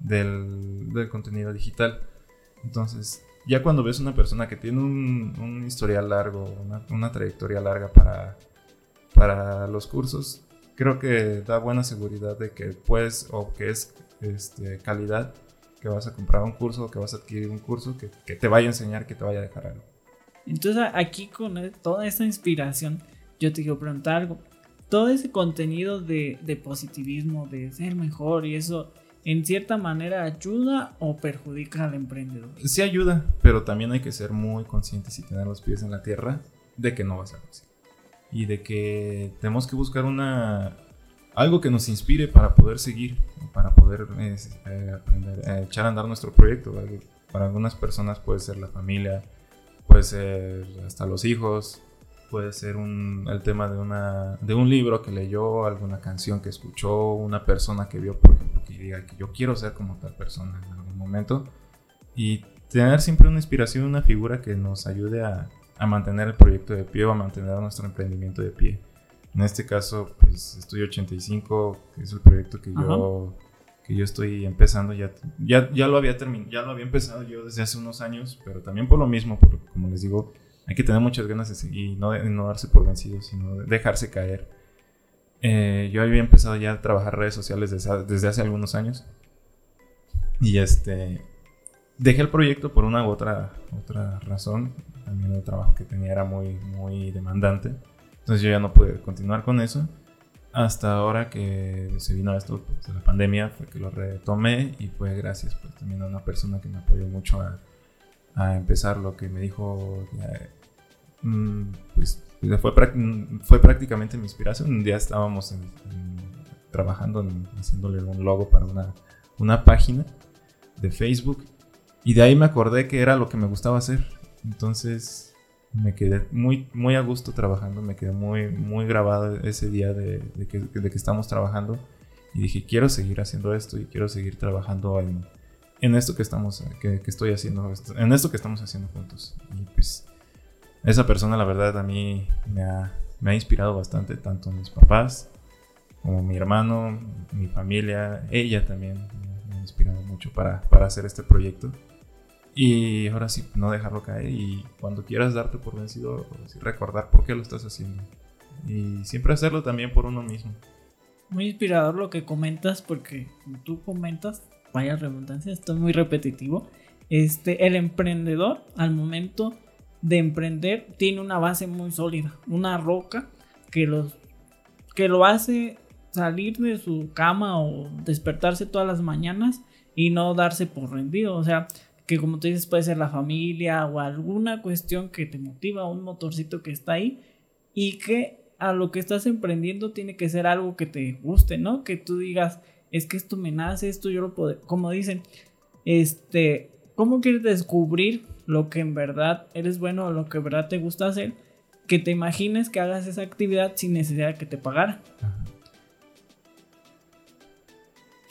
del, del contenido digital. Entonces ya cuando ves una persona que tiene un, un historial largo una, una trayectoria larga para para los cursos creo que da buena seguridad de que puedes o que es este, calidad que vas a comprar un curso, que vas a adquirir un curso, que, que te vaya a enseñar, que te vaya a dejar algo. Entonces aquí con e- toda esta inspiración, yo te quiero preguntar algo. Todo ese contenido de, de positivismo, de ser mejor y eso, ¿en cierta manera ayuda o perjudica al emprendedor? Sí ayuda, pero también hay que ser muy conscientes y tener los pies en la tierra de que no va a fácil. Y de que tenemos que buscar una algo que nos inspire para poder seguir, para poder eh, aprender, eh, echar a andar nuestro proyecto. Algo- Para algunas personas puede ser la familia, puede ser hasta los hijos, puede ser un, el tema de, una, de un libro que leyó, alguna canción que escuchó, una persona que vio, por ejemplo, que diga que yo quiero ser como tal persona en algún momento. Y tener siempre una inspiración, una figura que nos ayude a, a mantener el proyecto de pie o a mantener nuestro emprendimiento de pie. En este caso, pues Estudio 85, que es el proyecto que yo, que yo estoy empezando, ya, ya, ya lo había terminado, ya lo había empezado yo desde hace unos años, pero también por lo mismo, porque como les digo, hay que tener muchas ganas de seguir, no, no darse por vencido, sino dejarse caer. Eh, yo había empezado ya a trabajar redes sociales desde, desde hace algunos años. Y este, dejé el proyecto por una u otra, otra razón. También el trabajo que tenía era muy, muy demandante. Entonces yo ya no pude continuar con eso. Hasta ahora que se vino esto pues, de la pandemia, fue que lo retomé y fue gracias pues, también a una persona que me apoyó mucho a, a empezar lo que me dijo. Mm, pues fue, fue prácticamente mi inspiración. Un día estábamos trabajando, en, haciéndole un logo para una, una página de Facebook y de ahí me acordé que era lo que me gustaba hacer. Entonces me quedé muy, muy a gusto trabajando, me quedé muy, muy grabado ese día de, que, de, que, estamos trabajando y dije, quiero seguir haciendo esto y quiero seguir trabajando en, en esto que estamos, que, que, estoy haciendo, en esto que estamos haciendo juntos. Y pues esa persona la verdad a mí me ha, me ha inspirado bastante, tanto mis papás como mi hermano, mi familia, ella también me ha inspirado mucho para, para hacer este proyecto. Y ahora sí, no dejarlo caer y cuando quieras darte por vencido, recordar por qué lo estás haciendo. Y siempre hacerlo también por uno mismo. Muy inspirador lo que comentas porque tú comentas, vaya redundancia, esto es muy repetitivo. Este, el emprendedor al momento de emprender tiene una base muy sólida, una roca que, los, que lo hace salir de su cama o despertarse todas las mañanas y no darse por rendido. O sea, que como tú dices puede ser la familia o alguna cuestión que te motiva, un motorcito que está ahí y que a lo que estás emprendiendo tiene que ser algo que te guste, ¿no? Que tú digas, es que esto me nace, esto yo lo puedo, como dicen, este, ¿cómo quieres descubrir lo que en verdad eres bueno o lo que en verdad te gusta hacer? Que te imagines que hagas esa actividad sin necesidad de que te pagara.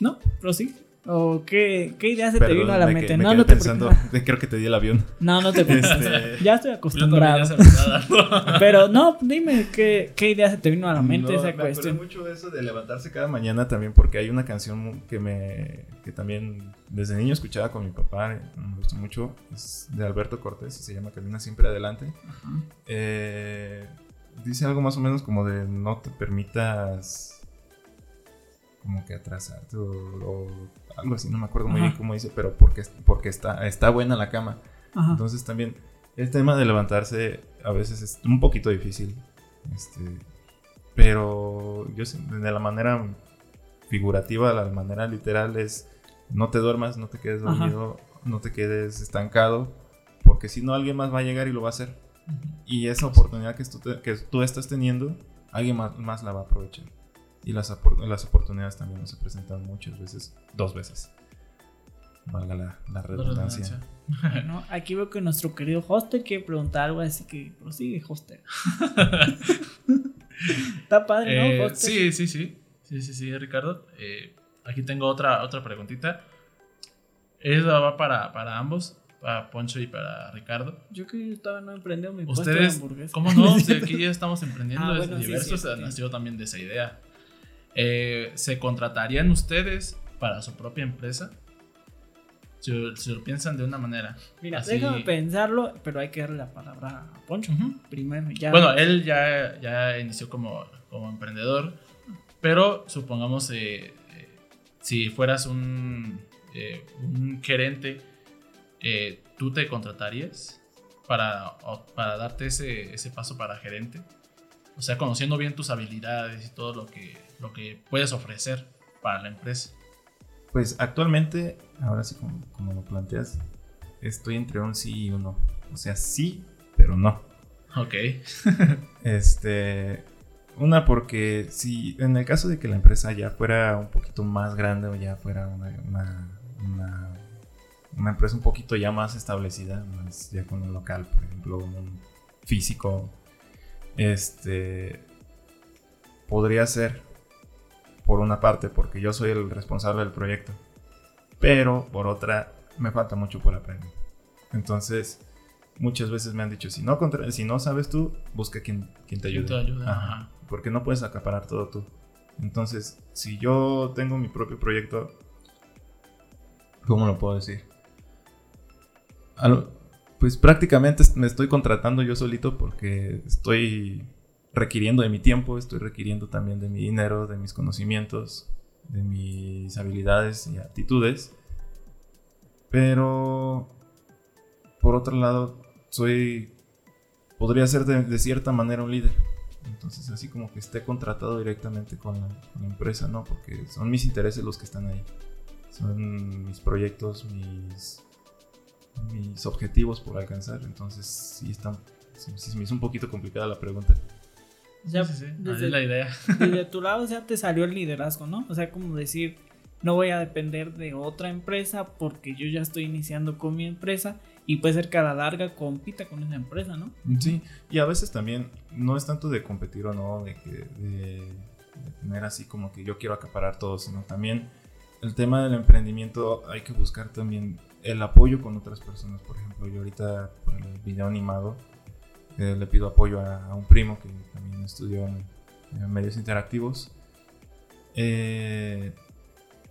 ¿No? Pero sí. ¿O qué, qué idea se te vino a la mente? no, no te pensando, creo que te di el avión. No, no te preocupes. Este, ya estoy acostumbrado. Pero no, dime ¿qué, qué, idea se te vino a la mente esa me cuestión. Me mucho de eso de levantarse cada mañana también porque hay una canción que me que también desde niño escuchaba con mi papá, me gustó mucho, es de Alberto Cortés y se llama Camina siempre adelante. Eh, dice algo más o menos como de no te permitas como que atrasarte o, algo así, no me acuerdo muy bien cómo dice, pero porque, porque está, está buena la cama. Entonces también el tema de levantarse a veces es un poquito difícil, este, pero yo de la manera figurativa, la manera literal es no te duermas, no te quedes dormido, no te quedes estancado, porque si no alguien más va a llegar y lo va a hacer. Y esa oportunidad que tú, que tú estás teniendo, alguien más la va a aprovechar. Y las, las oportunidades también nos se presentan muchas veces, dos veces. Valga la, la redundancia. Aquí veo que nuestro querido hoster quiere preguntar algo, así que prosigue, hoster. Está padre, ¿no? Eh, sí, sí, sí. Sí, sí, sí, Ricardo. Eh, aquí tengo otra, otra preguntita. Eso va para, para ambos, para Poncho y para Ricardo. Yo que estaba no emprendiendo mi ¿Ustedes, puesto de ¿Cómo no? aquí ya estamos emprendiendo ah, bueno, diversos, nació también de esa idea. Eh, ¿Se contratarían ustedes para su propia empresa? Si, lo piensan de una manera. Mira, déjame pensarlo, pero hay que darle la palabra a Poncho. Primero, ya. Bueno, él ya, ya inició como, como emprendedor, pero supongamos eh, eh, si fueras un, un gerente, ¿tú te contratarías para, para darte ese, ese paso para gerente? O sea, conociendo bien tus habilidades y todo lo que, lo que puedes ofrecer para la empresa. Pues actualmente, ahora sí como, lo planteas, estoy entre un sí y un no. O sea, sí, pero no. Ok. este. Una porque si en el caso de que la empresa ya fuera un poquito más grande o ya fuera una, una, una, empresa un poquito ya más establecida, más ya con un local, por ejemplo, un físico Este podría ser por una parte porque yo soy el responsable del proyecto, pero por otra me falta mucho por aprender. Entonces, muchas veces me han dicho, si no, si no sabes tú, busca quien, quien te ayude. Porque no puedes acaparar todo tú. Entonces, si yo tengo mi propio proyecto, ¿cómo lo puedo decir? pues prácticamente me estoy contratando yo solito porque estoy requiriendo de mi tiempo, estoy requiriendo también de mi dinero, de mis conocimientos, de mis habilidades y aptitudes. Pero, por otro lado, soy, podría ser de, cierta manera un líder. Entonces, así como que esté contratado directamente con la, empresa, ¿no? Porque son mis intereses los que están ahí. Son mis proyectos, mis, mis objetivos por alcanzar. Entonces, sí, están, sí, me hizo un poquito complicada la pregunta. O sea, Desde, la idea. Desde tu lado, o sea, te salió el liderazgo, ¿no? O sea, como decir, no voy a depender de otra empresa porque yo ya estoy iniciando con mi empresa y puede ser que a la larga compita con esa empresa, ¿no? Sí, y a veces también no es tanto de competir o no, de, que, de, tener así como que yo quiero acaparar todo, sino también el tema del emprendimiento hay que buscar también el apoyo con otras personas. Por ejemplo, yo ahorita por el video animado eh, le pido apoyo a, un primo que también estudió en, medios interactivos. Eh,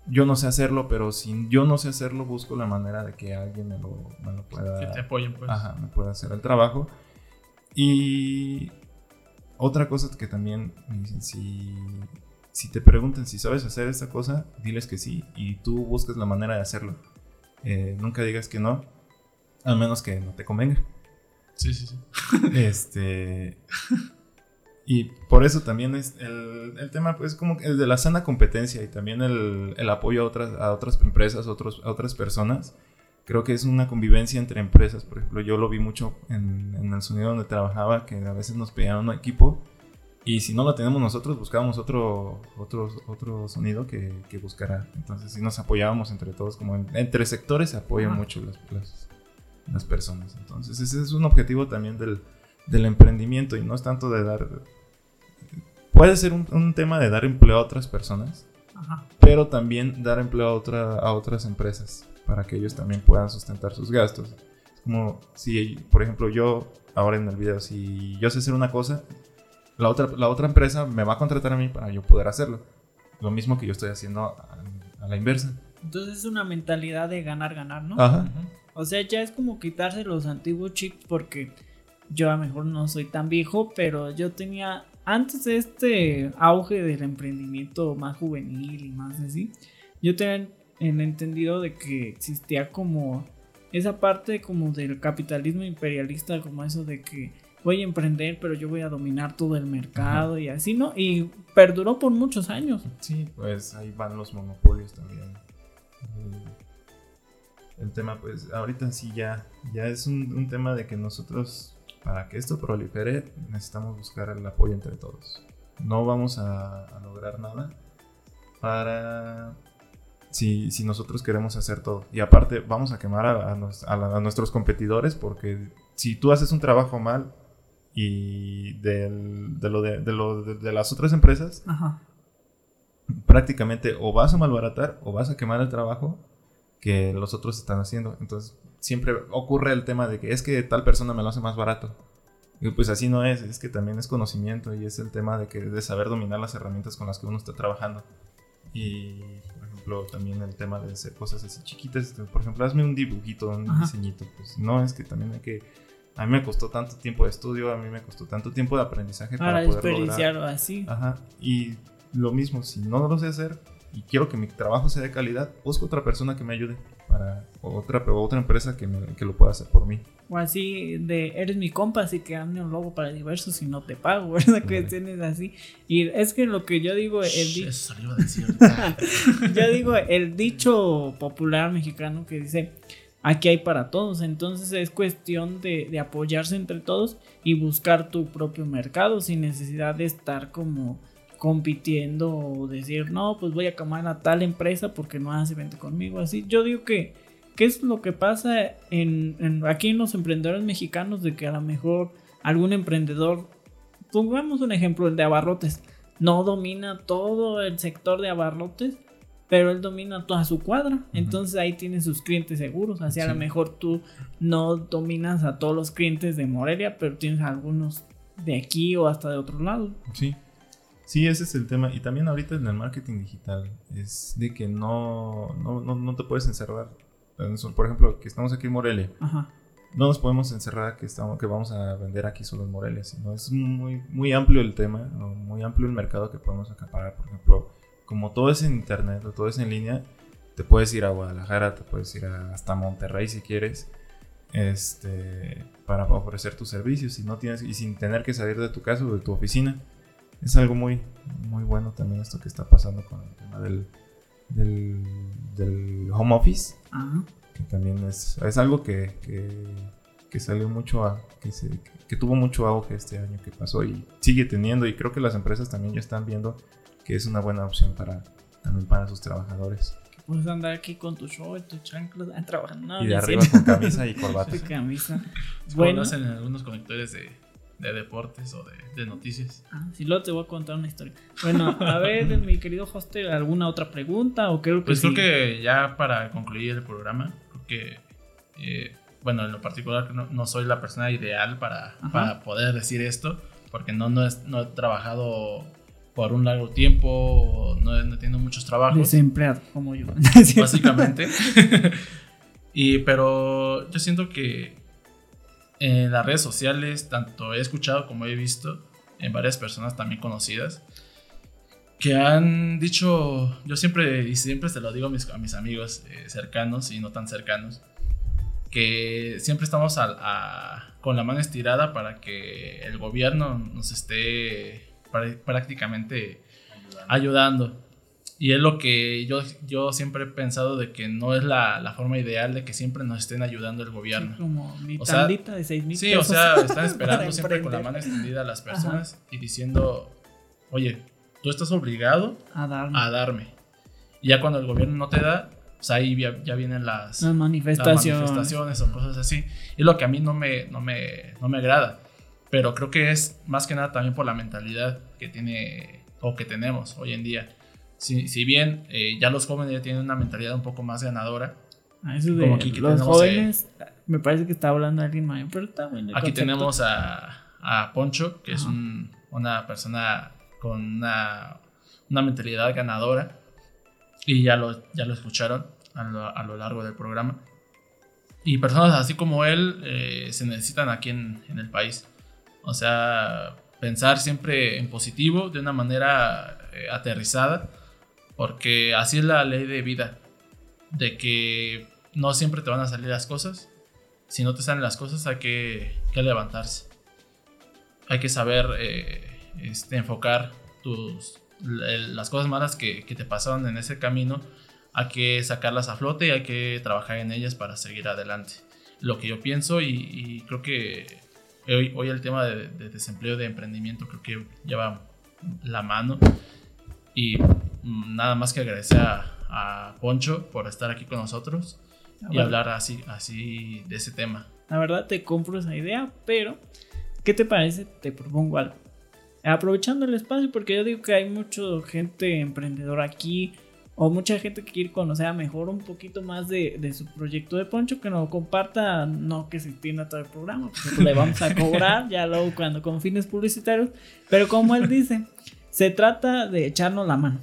yo no sé hacerlo, pero si yo no sé hacerlo, busco la manera de que alguien me lo, pueda. Que te apoyen, pues. Ajá, me pueda hacer el trabajo. Y otra cosa que también me dicen, si, si te preguntan si sabes hacer esta cosa, diles que sí y tú busques la manera de hacerlo. Eh, nunca digas que no, al menos que no te convenga. Sí, sí, sí. Este. Y por eso también es el, tema, pues, como el de la sana competencia y también el, apoyo a otras, a otras empresas, otros, a otras personas. Creo que es una convivencia entre empresas. Por ejemplo, yo lo vi mucho en, el sonido donde trabajaba, que a veces nos pedían un equipo y si no lo tenemos nosotros, buscábamos otro, otro, otro sonido que, que buscara. Entonces, si nos apoyábamos entre todos, como entre sectores se apoyan mucho las, las, las personas. Entonces, ese es un objetivo también del, emprendimiento y no es tanto de dar... Puede ser un, tema de dar empleo a otras personas, pero también dar empleo a, otra, a otras empresas para que ellos también puedan sustentar sus gastos. Es como si, por ejemplo, yo, ahora en el video, si yo sé hacer una cosa, la otra, la otra empresa me va a contratar a mí para yo poder hacerlo. Lo mismo que yo estoy haciendo a, a la inversa. Entonces es una mentalidad de ganar, ganar, ¿no? Ajá. O sea, ya es como quitarse los antiguos chips porque yo a lo mejor no soy tan viejo, pero yo tenía antes de este auge del emprendimiento más juvenil y más así, yo tenía el entendido de que existía como esa parte como del capitalismo imperialista, como eso de que voy a emprender, pero yo voy a dominar todo el mercado y así, ¿no? Y perduró por muchos años. Sí, pues ahí van los monopolios también el tema, pues ahorita sí ya, ya es un, tema de que nosotros, para que esto prolifere, necesitamos buscar el apoyo entre todos. No vamos a, lograr nada para si, si, nosotros queremos hacer todo. Y aparte, vamos a quemar a, nuestros competidores porque si tú haces un trabajo mal y de, lo de, de, lo de, las otras empresas, prácticamente o vas a malbaratar o vas a quemar el trabajo que los otros están haciendo. Entonces siempre ocurre el tema de que es que tal persona me lo hace más barato. Y pues así no es, es que también es conocimiento y es el tema de que de saber dominar las herramientas con las que uno está trabajando. Y por ejemplo, también el tema de hacer cosas así chiquitas, por ejemplo, hazme un dibujito, un diseñito, pues no es que también hay que a mí me costó tanto tiempo de estudio, a mí me costó tanto tiempo de aprendizaje para, para poder lograr. así. Ajá. Y lo mismo, si no lo sé hacer, y quiero que mi trabajo sea de calidad, busco otra persona que me ayude para otra otra empresa que, que lo pueda hacer por mí. O así de eres mi compa, así que hazme un logo para diversos y no te pago, ¿verdad? Cuestiones así. Y es que lo que yo digo, el dicho. yo digo, el dicho popular mexicano que dice aquí hay para todos. Entonces es cuestión de, de apoyarse entre todos y buscar tu propio mercado sin necesidad de estar como compitiendo o decir, no, pues voy a camar a tal empresa porque no hace venta conmigo. Así, yo digo que, ¿qué es lo que pasa en, aquí en los emprendedores mexicanos? De que a lo mejor algún emprendedor pongamos un ejemplo, el de abarrotes. No domina todo el sector de abarrotes, pero él domina toda su cuadra. Entonces ahí tiene sus clientes seguros. Así a lo mejor tú no dominas a todos los clientes de Morelia, pero tienes algunos de aquí o hasta de otro lado. Sí. Sí, ese es el tema. Y también ahorita en el marketing digital es de que no, no, no, no te puedes encerrar. Por ejemplo, que estamos aquí en Morelia. Ajá. No nos podemos encerrar que, estamos, que vamos a vender aquí solo en Morelia, sino es muy, muy amplio el tema, muy amplio el mercado que podemos acaparar. Por ejemplo, como todo es en internet o todo es en línea, te puedes ir a Guadalajara, te puedes ir hasta Monterrey si quieres, este, para ofrecer tus servicios y no tienes y sin tener que salir de tu casa o de tu oficina. Es algo muy, muy bueno también esto que está pasando con el tema del, del, home office. Que también es, es algo que, que, salió mucho a, que, se, que tuvo mucho auge este año que pasó y sigue teniendo y creo que las empresas también ya están viendo que es una buena opción para también para sus trabajadores. Puedes andar aquí con tu short, tu chanclas, ah, trabajando. y de arriba con camisa y corbata. camisa. bueno, hacen en algunos conectores de, de deportes o de, de, noticias. Ah, sí, luego te voy a contar una historia. Bueno, a ver, mi querido hostel, ¿alguna otra pregunta? O creo que pues creo que ya para concluir el programa, creo que, eh, bueno, en lo particular no, no, soy la persona ideal para, para poder decir esto, porque no, no, es, no he trabajado por un largo tiempo, no, no tenido muchos trabajos. Desempleado, como yo. Básicamente. y, pero yo siento que en las redes sociales, tanto he escuchado como he visto en varias personas también conocidas, que han dicho, yo siempre, y siempre se lo digo a mis, a mis amigos eh, cercanos y no tan cercanos, que siempre estamos con la mano estirada para que el gobierno nos esté prácticamente ayudando. Y es lo que yo, yo siempre he pensado de que no es la, la forma ideal de que siempre nos estén ayudando el gobierno. como mi o sea, de 6 mil Sí, o sea, están esperando siempre con la mano extendida a las personas y diciendo, oye, tú estás obligado a darme. a darme. Y ya cuando el gobierno no te da, pues ahí ya, vienen las, manifestaciones. manifestaciones o cosas así. Y lo que a mí no me, no me, no me agrada. Pero creo que es más que nada también por la mentalidad que tiene o que tenemos hoy en día. Si, si bien eh, ya los jóvenes ya tienen una mentalidad un poco más ganadora. Ah, eso de los jóvenes, me parece que está hablando alguien mayor, pero está bueno. Aquí tenemos a, a, Poncho, que es un, una persona con una, una, mentalidad ganadora. Y ya lo, ya lo escucharon a lo, a lo largo del programa. Y personas así como él eh, se necesitan aquí en, en el país. O sea, pensar siempre en positivo, de una manera eh, aterrizada, porque así es la ley de vida, de que no siempre te van a salir las cosas. Si no te salen las cosas hay que, levantarse. Hay que saber eh, este, enfocar tus, las cosas malas que, te pasaron en ese camino. Hay que sacarlas a flote y hay que trabajar en ellas para seguir adelante. Lo que yo pienso y creo que Hoy, el tema de, desempleo, de emprendimiento, creo que lleva la mano. Y nada más que agradecer a, Poncho por estar aquí con nosotros y hablar así, así de ese tema. La verdad te compro esa idea, pero ¿qué te parece? Te propongo algo. Aprovechando el espacio, porque yo digo que hay mucha gente emprendedora aquí, o mucha gente que quiere conocer a mejor un poquito más de, su proyecto de Poncho, que nos comparta, no que se extienda todo el programa, porque le vamos a cobrar ya luego cuando con fines publicitarios, pero como él dice, se trata de echarnos la mano.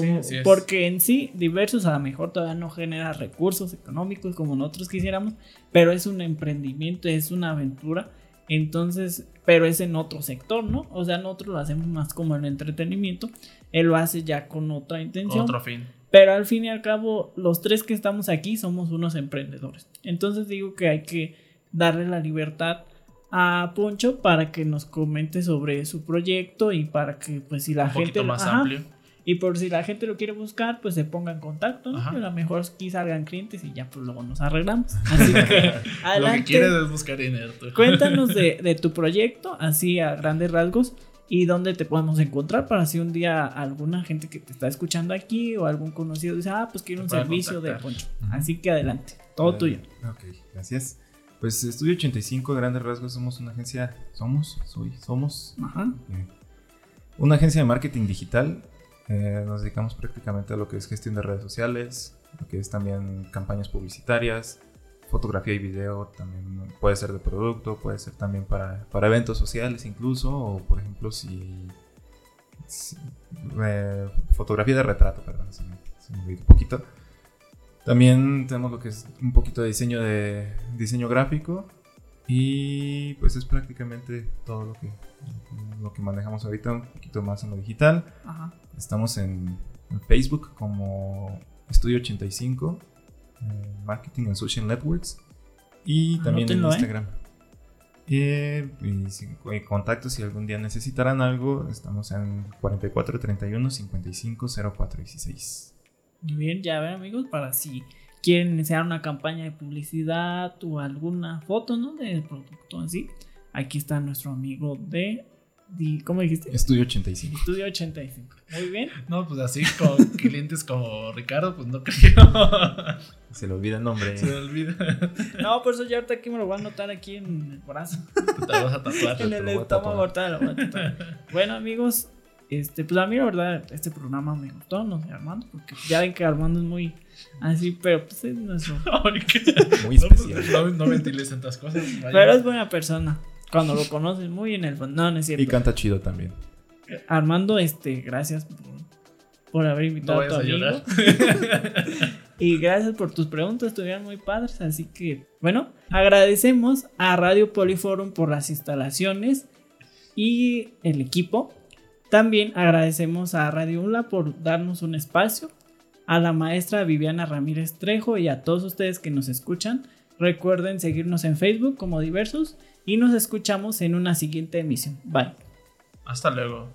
Como, porque en sí, diversos a lo mejor todavía no genera recursos económicos como nosotros quisiéramos, pero es un emprendimiento, es una aventura. Entonces, pero es en otro sector, ¿no? O sea, nosotros lo hacemos más como el entretenimiento él lo hace ya con otra intención. otro fin. Pero al fin y al cabo, los tres que estamos aquí somos unos emprendedores. Entonces digo que hay que darle la libertad a Poncho para que nos comente sobre su proyecto y para que pues si la gente más amplio. Y por si la gente lo quiere buscar pues se ponga en contacto ¿no? a lo mejor aquí salgan clientes y ya pues luego nos arreglamos así que adelante lo que quieres es buscar dinero cuéntanos de, de tu proyecto así a grandes rasgos y dónde te podemos encontrar para si un día alguna gente que te está escuchando aquí o algún conocido dice, ah, pues quiero un servicio de Poncho. Así que adelante, todo tuyo. Ok, gracias. Pues Estudio 85, grandes rasgos, somos una agencia, somos, soy, somos Ajá. eh, una agencia de marketing digital. Eh, nos dedicamos prácticamente a lo que es gestión de redes sociales, lo que es también campañas publicitarias, fotografía y video, también puede ser de producto, puede ser también para, para eventos sociales incluso, o por ejemplo si... si- eh, fotografía de retrato, perdón, se me, se me un poquito. También tenemos lo que es un poquito de diseño de diseño gráfico y pues es prácticamente todo lo que lo que manejamos ahorita, un poquito más en lo digital. Ajá. Estamos en, en Facebook como Estudio 85, eh, Marketing and Social Networks y también en Anótenlo, ¿eh? Instagram. Eh, y si, y contactos si algún día necesitarán algo, estamos en 44 31 55 04 16. Muy bien, ya ven amigos, para si quieren iniciar una campaña de publicidad o alguna foto, ¿no? Del producto así. Aquí está nuestro amigo de... ¿Cómo dijiste? Estudio 85. Estudio 85. Muy bien. No, pues así con clientes como Ricardo, pues no creo. Se le olvida el nombre. Se me olvida. No, por eso ya ahorita aquí me lo voy a anotar aquí en el brazo. Te vas a tatuar. en el estómago tatuar. ahorita lo voy a tatuar. Bueno amigos, este, pues a mí la verdad este programa me gustó, no sé Armando, porque ya ven que Armando es muy así, pero pues es nuestro... Muy No, pues, especial. No, no ventiles tantas cosas. vaya. Pero es buena persona. Cuando lo conoces muy en el fondo. No, no es Y cierto. canta chido también. Armando, este, gracias por, por haber No invitado a tu a amigo. llorar. Y gracias por tus preguntas, estuvieron muy padres. Así que, bueno, agradecemos a Radio Poliforum por las instalaciones y el equipo. También agradecemos a Radio UNLA por darnos un espacio, a la maestra Viviana Ramírez Trejo y a todos ustedes que nos escuchan. Recuerden seguirnos en Facebook como diversos y nos escuchamos en una siguiente emisión. Bye. Hasta luego.